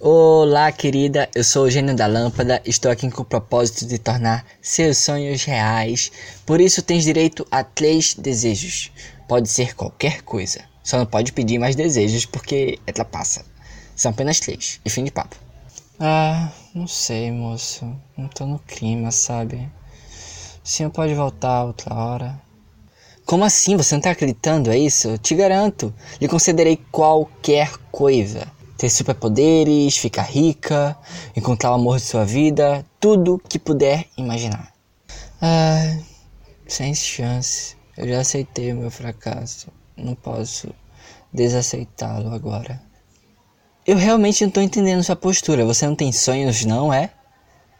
Olá, querida. Eu sou o gênio da lâmpada. Estou aqui com o propósito de tornar seus sonhos reais. Por isso, tens direito a três desejos. Pode ser qualquer coisa. Só não pode pedir mais desejos porque é trapaça. São apenas três. E fim de papo. Ah, não sei, moço. Não tô no clima, sabe? O senhor pode voltar outra hora. Como assim? Você não tá acreditando? É isso? Eu te garanto. Lhe concederei qualquer coisa ter superpoderes, ficar rica, encontrar o amor de sua vida, tudo que puder imaginar. Ah, sem chance. Eu já aceitei o meu fracasso. Não posso desaceitá-lo agora. Eu realmente não estou entendendo sua postura. Você não tem sonhos, não é?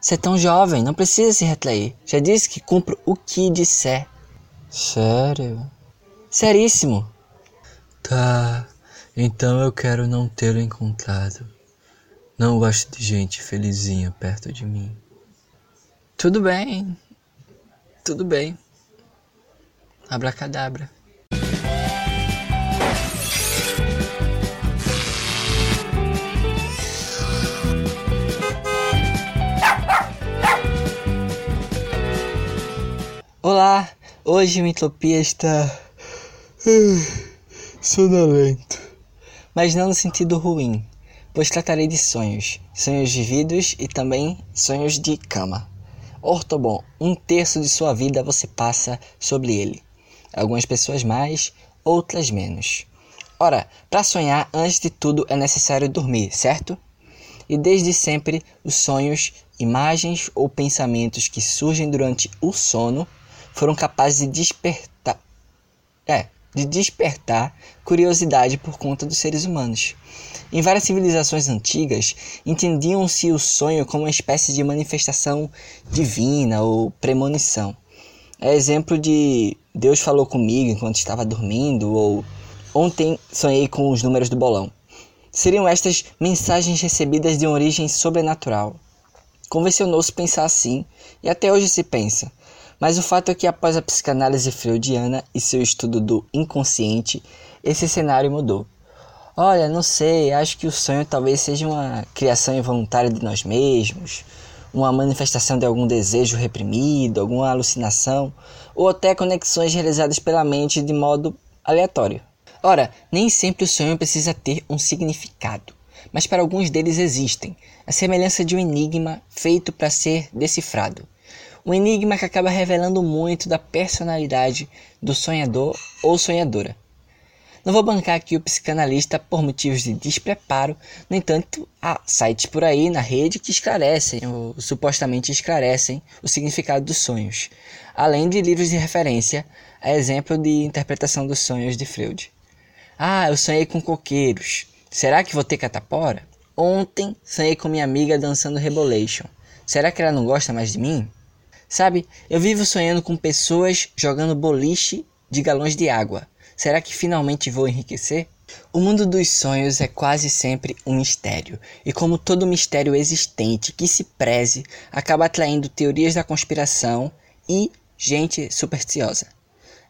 Você é tão jovem, não precisa se retrair. Já disse que cumpro o que disser. Sério? Seríssimo. Tá. Então eu quero não tê-lo encontrado. Não gosto de gente felizinha perto de mim. Tudo bem. Tudo bem. Abracadabra. Olá, hoje minha utopia está sonolento mas não no sentido ruim, pois tratarei de sonhos, sonhos vividos e também sonhos de cama. Ortobon, um terço de sua vida você passa sobre ele. Algumas pessoas mais, outras menos. Ora, para sonhar, antes de tudo é necessário dormir, certo? E desde sempre, os sonhos, imagens ou pensamentos que surgem durante o sono foram capazes de despertar. É, de despertar curiosidade por conta dos seres humanos. Em várias civilizações antigas, entendiam-se o sonho como uma espécie de manifestação divina ou premonição. É exemplo de Deus falou comigo enquanto estava dormindo ou ontem sonhei com os números do bolão. Seriam estas mensagens recebidas de origem sobrenatural. Convencionou-se pensar assim, e até hoje se pensa, mas o fato é que após a psicanálise freudiana e seu estudo do inconsciente, esse cenário mudou. Olha, não sei, acho que o sonho talvez seja uma criação involuntária de nós mesmos, uma manifestação de algum desejo reprimido, alguma alucinação, ou até conexões realizadas pela mente de modo aleatório. Ora, nem sempre o sonho precisa ter um significado, mas para alguns deles existem, a semelhança de um enigma feito para ser decifrado. Um enigma que acaba revelando muito da personalidade do sonhador ou sonhadora. Não vou bancar aqui o psicanalista por motivos de despreparo, no entanto, há sites por aí na rede que esclarecem, ou supostamente esclarecem, o significado dos sonhos, além de livros de referência, a exemplo de interpretação dos sonhos de Freud. Ah, eu sonhei com coqueiros. Será que vou ter catapora? Ontem sonhei com minha amiga dançando Rebolation. Será que ela não gosta mais de mim? Sabe, eu vivo sonhando com pessoas jogando boliche de galões de água. Será que finalmente vou enriquecer? O mundo dos sonhos é quase sempre um mistério, e como todo mistério existente que se preze, acaba atraindo teorias da conspiração e gente supersticiosa.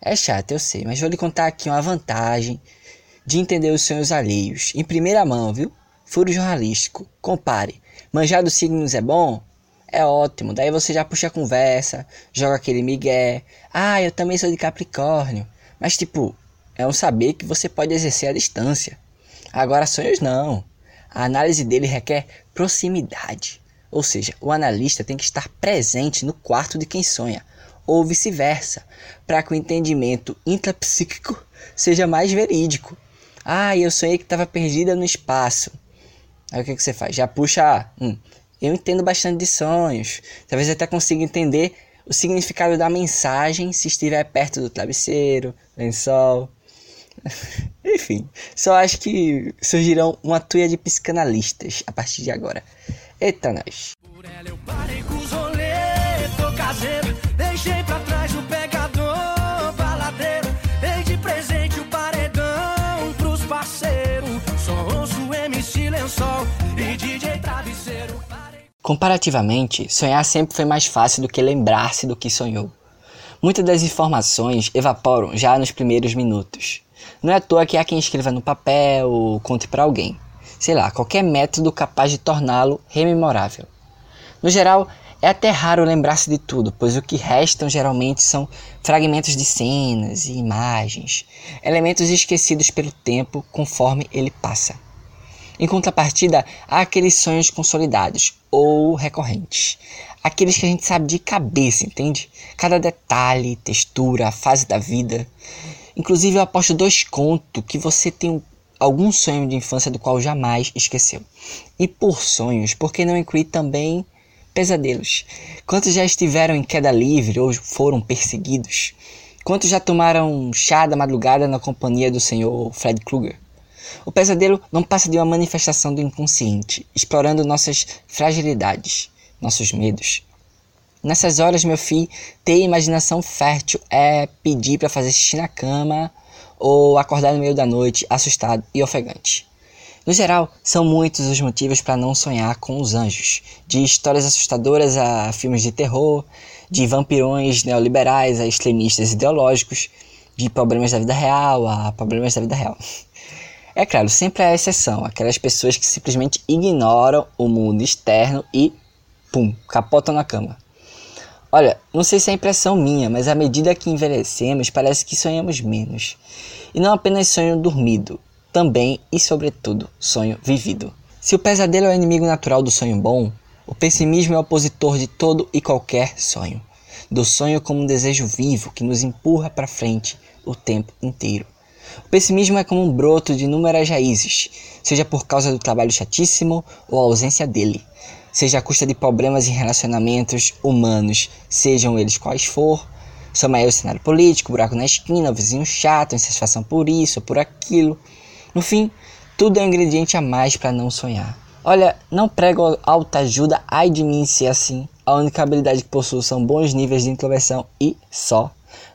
É chato, eu sei, mas vou lhe contar aqui uma vantagem de entender os sonhos alheios, em primeira mão, viu? Furo jornalístico. Compare. Manjar dos signos é bom? é ótimo. Daí você já puxa a conversa, joga aquele migué. Ah, eu também sou de Capricórnio. Mas tipo, é um saber que você pode exercer à distância. Agora sonhos não. A análise dele requer proximidade. Ou seja, o analista tem que estar presente no quarto de quem sonha, ou vice-versa, para que o entendimento intrapsíquico seja mais verídico. Ah, eu sonhei que estava perdida no espaço. Aí o que, que você faz? Já puxa. Hum, eu entendo bastante de sonhos. Talvez até consiga entender o significado da mensagem se estiver perto do travesseiro, lençol. Enfim, só acho que surgirão uma tuia de psicanalistas a partir de agora. Eita, nós. Por ela eu parei com os rolê, tô caseiro, deixei pra trás o pegador, baladeiro, dei de presente o paredão pros parceiros, só ouço MC Lençol e DJ Travesseiro. Comparativamente, sonhar sempre foi mais fácil do que lembrar-se do que sonhou. Muitas das informações evaporam já nos primeiros minutos. Não é à toa que há quem escreva no papel ou conte para alguém. sei lá, qualquer método capaz de torná-lo rememorável. No geral, é até raro lembrar-se de tudo, pois o que restam geralmente são fragmentos de cenas e imagens, elementos esquecidos pelo tempo conforme ele passa. Em contrapartida, há aqueles sonhos consolidados ou recorrentes, aqueles que a gente sabe de cabeça, entende? Cada detalhe, textura, fase da vida. Inclusive, eu aposto dois contos que você tem algum sonho de infância do qual jamais esqueceu. E por sonhos, por que não incluir também pesadelos? Quantos já estiveram em queda livre ou foram perseguidos? Quantos já tomaram chá da madrugada na companhia do senhor Fred Krueger? O pesadelo não passa de uma manifestação do inconsciente, explorando nossas fragilidades, nossos medos. Nessas horas, meu filho, ter imaginação fértil é pedir para fazer xixi na cama ou acordar no meio da noite assustado e ofegante. No geral, são muitos os motivos para não sonhar com os anjos, de histórias assustadoras a filmes de terror, de vampirões neoliberais a extremistas ideológicos, de problemas da vida real a problemas da vida real. É claro, sempre há exceção, aquelas pessoas que simplesmente ignoram o mundo externo e, pum, capotam na cama. Olha, não sei se é impressão minha, mas à medida que envelhecemos, parece que sonhamos menos. E não apenas sonho dormido, também e sobretudo sonho vivido. Se o pesadelo é o inimigo natural do sonho bom, o pessimismo é o opositor de todo e qualquer sonho. Do sonho como um desejo vivo que nos empurra para frente o tempo inteiro. O pessimismo é como um broto de inúmeras raízes, seja por causa do trabalho chatíssimo ou a ausência dele, seja à custa de problemas em relacionamentos humanos, sejam eles quais for, soma aí o cenário político, buraco na esquina, o vizinho chato, insatisfação por isso por aquilo. No fim, tudo é um ingrediente a mais para não sonhar. Olha, não prego alta ajuda, ai de mim ser assim. A única habilidade que possuo são bons níveis de introversão e só.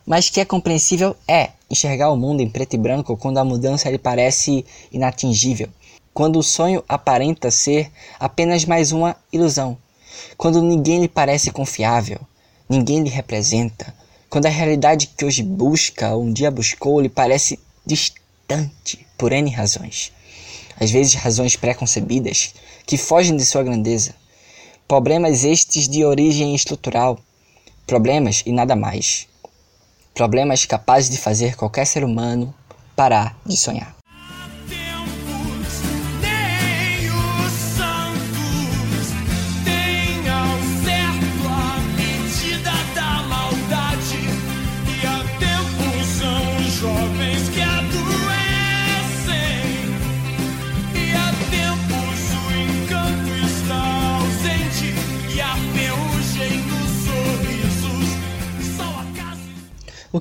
Mas que é compreensível é enxergar o mundo em preto e branco quando a mudança lhe parece inatingível, quando o sonho aparenta ser apenas mais uma ilusão, quando ninguém lhe parece confiável, ninguém lhe representa, quando a realidade que hoje busca ou um dia buscou lhe parece distante por N razões. Às vezes razões preconcebidas que fogem de sua grandeza. Problemas estes de origem estrutural. Problemas e nada mais problemas capazes de fazer qualquer ser humano parar de sonhar.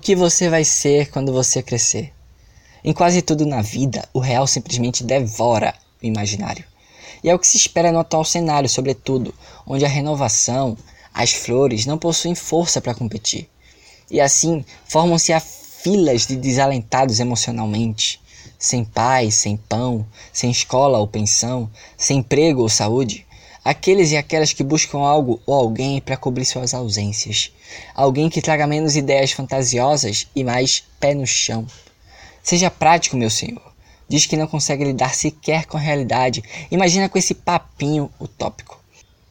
Que você vai ser quando você crescer? Em quase tudo na vida, o real simplesmente devora o imaginário. E é o que se espera no atual cenário, sobretudo, onde a renovação, as flores não possuem força para competir. E assim, formam-se filas de desalentados emocionalmente, sem paz, sem pão, sem escola ou pensão, sem emprego ou saúde. Aqueles e aquelas que buscam algo ou alguém para cobrir suas ausências. Alguém que traga menos ideias fantasiosas e mais pé no chão. Seja prático, meu senhor. Diz que não consegue lidar sequer com a realidade. Imagina com esse papinho utópico.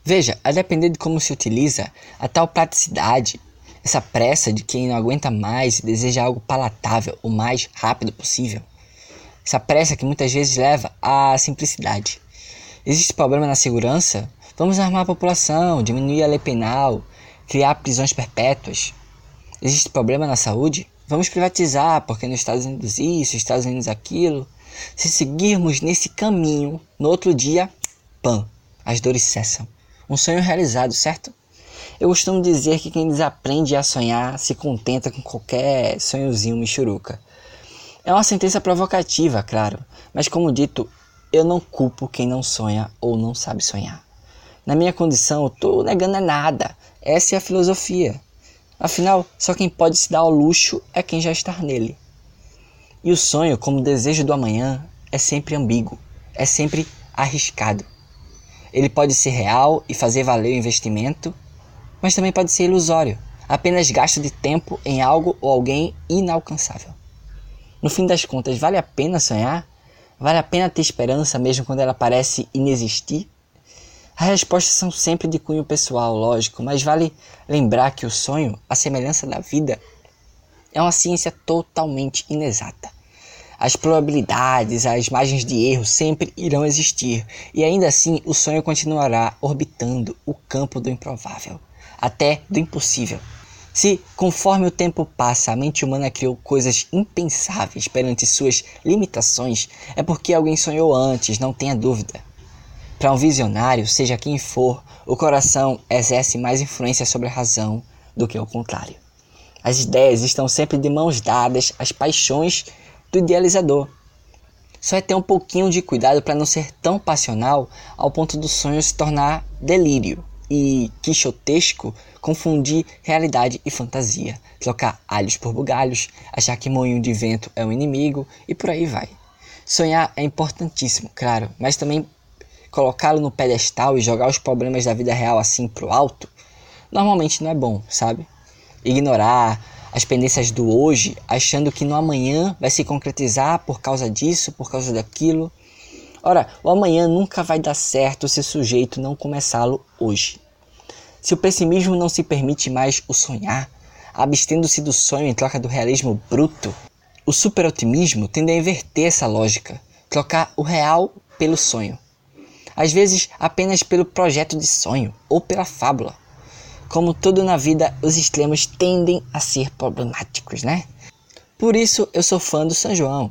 Veja, a depender de como se utiliza, a tal praticidade, essa pressa de quem não aguenta mais e deseja algo palatável o mais rápido possível. Essa pressa que muitas vezes leva à simplicidade. Existe problema na segurança? Vamos armar a população, diminuir a lei penal, criar prisões perpétuas. Existe problema na saúde? Vamos privatizar, porque nos Estados Unidos isso, Estados Unidos aquilo. Se seguirmos nesse caminho, no outro dia, pam, as dores cessam. Um sonho realizado, certo? Eu costumo dizer que quem desaprende a sonhar se contenta com qualquer sonhozinho michuruca. É uma sentença provocativa, claro, mas como dito, eu não culpo quem não sonha ou não sabe sonhar. Na minha condição, eu tô negando é nada. Essa é a filosofia. Afinal, só quem pode se dar ao luxo é quem já está nele. E o sonho, como desejo do amanhã, é sempre ambíguo, é sempre arriscado. Ele pode ser real e fazer valer o investimento, mas também pode ser ilusório, apenas gasto de tempo em algo ou alguém inalcançável. No fim das contas, vale a pena sonhar? Vale a pena ter esperança mesmo quando ela parece inexistir? As respostas são sempre de cunho pessoal, lógico, mas vale lembrar que o sonho, a semelhança da vida, é uma ciência totalmente inexata. As probabilidades, as margens de erro sempre irão existir, e ainda assim o sonho continuará orbitando o campo do improvável, até do impossível. Se, conforme o tempo passa, a mente humana criou coisas impensáveis perante suas limitações, é porque alguém sonhou antes, não tenha dúvida. Para um visionário, seja quem for, o coração exerce mais influência sobre a razão do que o contrário. As ideias estão sempre de mãos dadas às paixões do idealizador. Só é ter um pouquinho de cuidado para não ser tão passional ao ponto do sonho se tornar delírio e quixotesco confundir realidade e fantasia, trocar alhos por bugalhos, achar que moinho de vento é um inimigo e por aí vai. Sonhar é importantíssimo, claro, mas também colocá-lo no pedestal e jogar os problemas da vida real assim pro alto, normalmente não é bom, sabe? Ignorar as pendências do hoje, achando que no amanhã vai se concretizar por causa disso, por causa daquilo. Ora, o amanhã nunca vai dar certo se o sujeito não começá-lo hoje. Se o pessimismo não se permite mais o sonhar, abstendo-se do sonho em troca do realismo bruto, o superotimismo tende a inverter essa lógica, trocar o real pelo sonho. Às vezes apenas pelo projeto de sonho ou pela fábula. Como tudo na vida, os extremos tendem a ser problemáticos, né? Por isso eu sou fã do São João.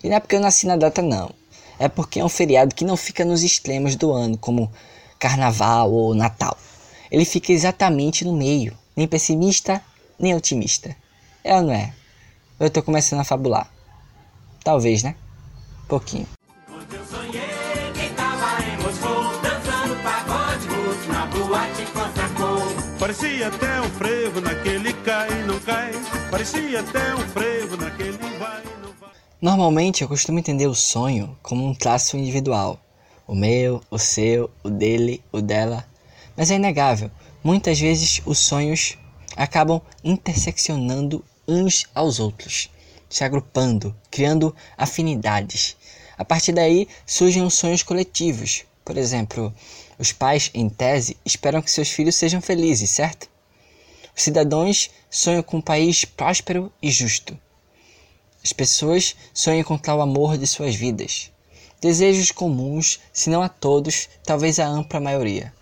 E não é porque eu nasci na data, não. É porque é um feriado que não fica nos extremos do ano, como Carnaval ou Natal. Ele fica exatamente no meio, nem pessimista, nem otimista. É ou não é? Eu tô começando a fabular. Talvez, né? Pouquinho. Parecia até um frevo naquele cai e não cai. Parecia até um frevo naquele vai não vai. Normalmente eu costumo entender o sonho como um traço individual. O meu, o seu, o dele, o dela. Mas é inegável, muitas vezes os sonhos acabam interseccionando uns aos outros, se agrupando, criando afinidades. A partir daí surgem os sonhos coletivos. Por exemplo, os pais, em tese, esperam que seus filhos sejam felizes, certo? Os cidadãos sonham com um país próspero e justo. As pessoas sonham encontrar o amor de suas vidas. Desejos comuns, se não a todos, talvez a ampla maioria.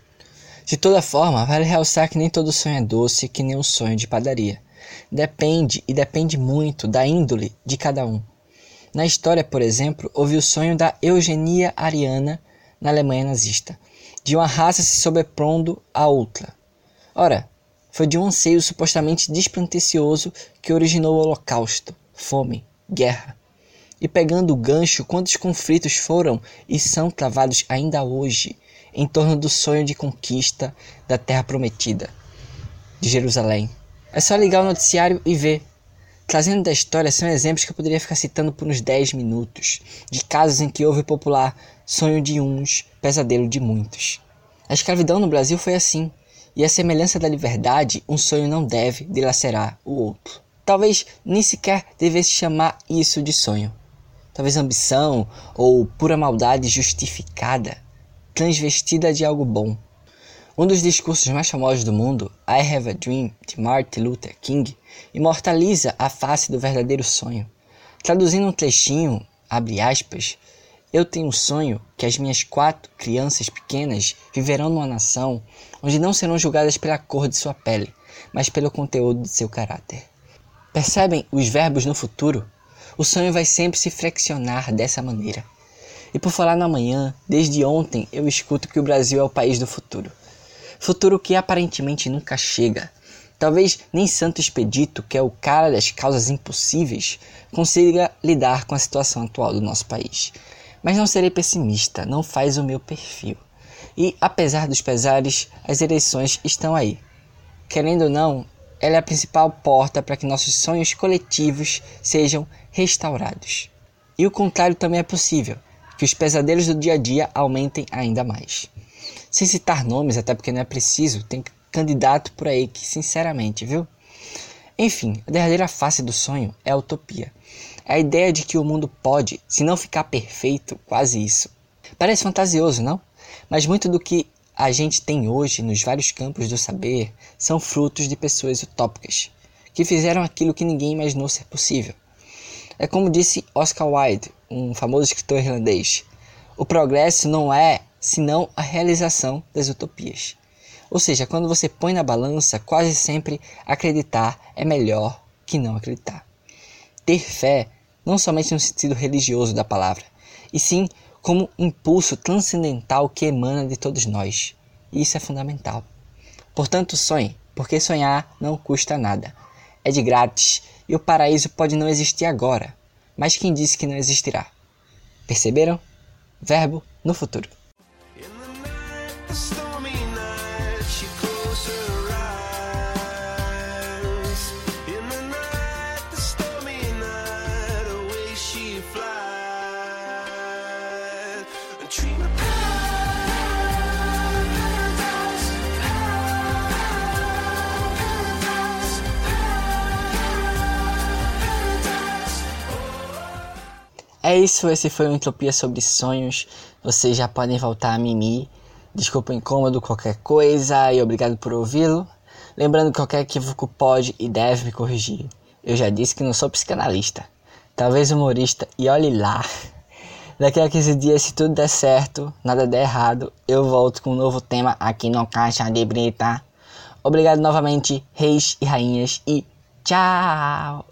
De toda forma, vale realçar que nem todo sonho é doce, que nem um sonho de padaria. Depende, e depende muito, da índole de cada um. Na história, por exemplo, houve o sonho da eugenia ariana na Alemanha nazista, de uma raça se sobrepondo à outra. Ora, foi de um anseio supostamente despretensioso que originou o Holocausto, fome, guerra. E pegando o gancho, quantos conflitos foram e são travados ainda hoje em torno do sonho de conquista da Terra Prometida, de Jerusalém. É só ligar o noticiário e ver. Trazendo da história são exemplos que eu poderia ficar citando por uns 10 minutos, de casos em que houve popular sonho de uns, pesadelo de muitos. A escravidão no Brasil foi assim, e a semelhança da liberdade, um sonho não deve dilacerar o outro. Talvez nem sequer devesse chamar isso de sonho. Talvez ambição ou pura maldade justificada transvestida de algo bom. Um dos discursos mais famosos do mundo, I Have a Dream, de Martin Luther King, imortaliza a face do verdadeiro sonho. Traduzindo um trechinho, abre aspas, eu tenho um sonho que as minhas quatro crianças pequenas viverão numa nação onde não serão julgadas pela cor de sua pele, mas pelo conteúdo de seu caráter. Percebem os verbos no futuro? O sonho vai sempre se flexionar dessa maneira. E por falar no amanhã, desde ontem eu escuto que o Brasil é o país do futuro. Futuro que aparentemente nunca chega. Talvez nem Santo Expedito, que é o cara das causas impossíveis, consiga lidar com a situação atual do nosso país. Mas não serei pessimista, não faz o meu perfil. E apesar dos pesares, as eleições estão aí. Querendo ou não, ela é a principal porta para que nossos sonhos coletivos sejam restaurados. E o contrário também é possível que os pesadelos do dia a dia aumentem ainda mais. Sem citar nomes, até porque não é preciso, tem candidato por aí que, sinceramente, viu? Enfim, a derradeira face do sonho é a utopia. É a ideia de que o mundo pode, se não ficar perfeito, quase isso. Parece fantasioso, não? Mas muito do que a gente tem hoje nos vários campos do saber são frutos de pessoas utópicas, que fizeram aquilo que ninguém imaginou ser possível. É como disse Oscar Wilde, um famoso escritor irlandês: o progresso não é senão a realização das utopias. Ou seja, quando você põe na balança, quase sempre acreditar é melhor que não acreditar. Ter fé, não somente no sentido religioso da palavra, e sim como impulso transcendental que emana de todos nós. E isso é fundamental. Portanto, sonhe, porque sonhar não custa nada. É de grátis e o paraíso pode não existir agora, mas quem disse que não existirá? Perceberam? Verbo no futuro. É isso, esse foi o Entropia sobre Sonhos. Vocês já podem voltar a mimir. Desculpa o incômodo, qualquer coisa, e obrigado por ouvi-lo. Lembrando que qualquer equívoco pode e deve me corrigir. Eu já disse que não sou psicanalista, talvez humorista, e olhe lá. Daqui a 15 dias, se tudo der certo, nada der errado, eu volto com um novo tema aqui no Caixa de Brita. Obrigado novamente, reis e rainhas, e tchau!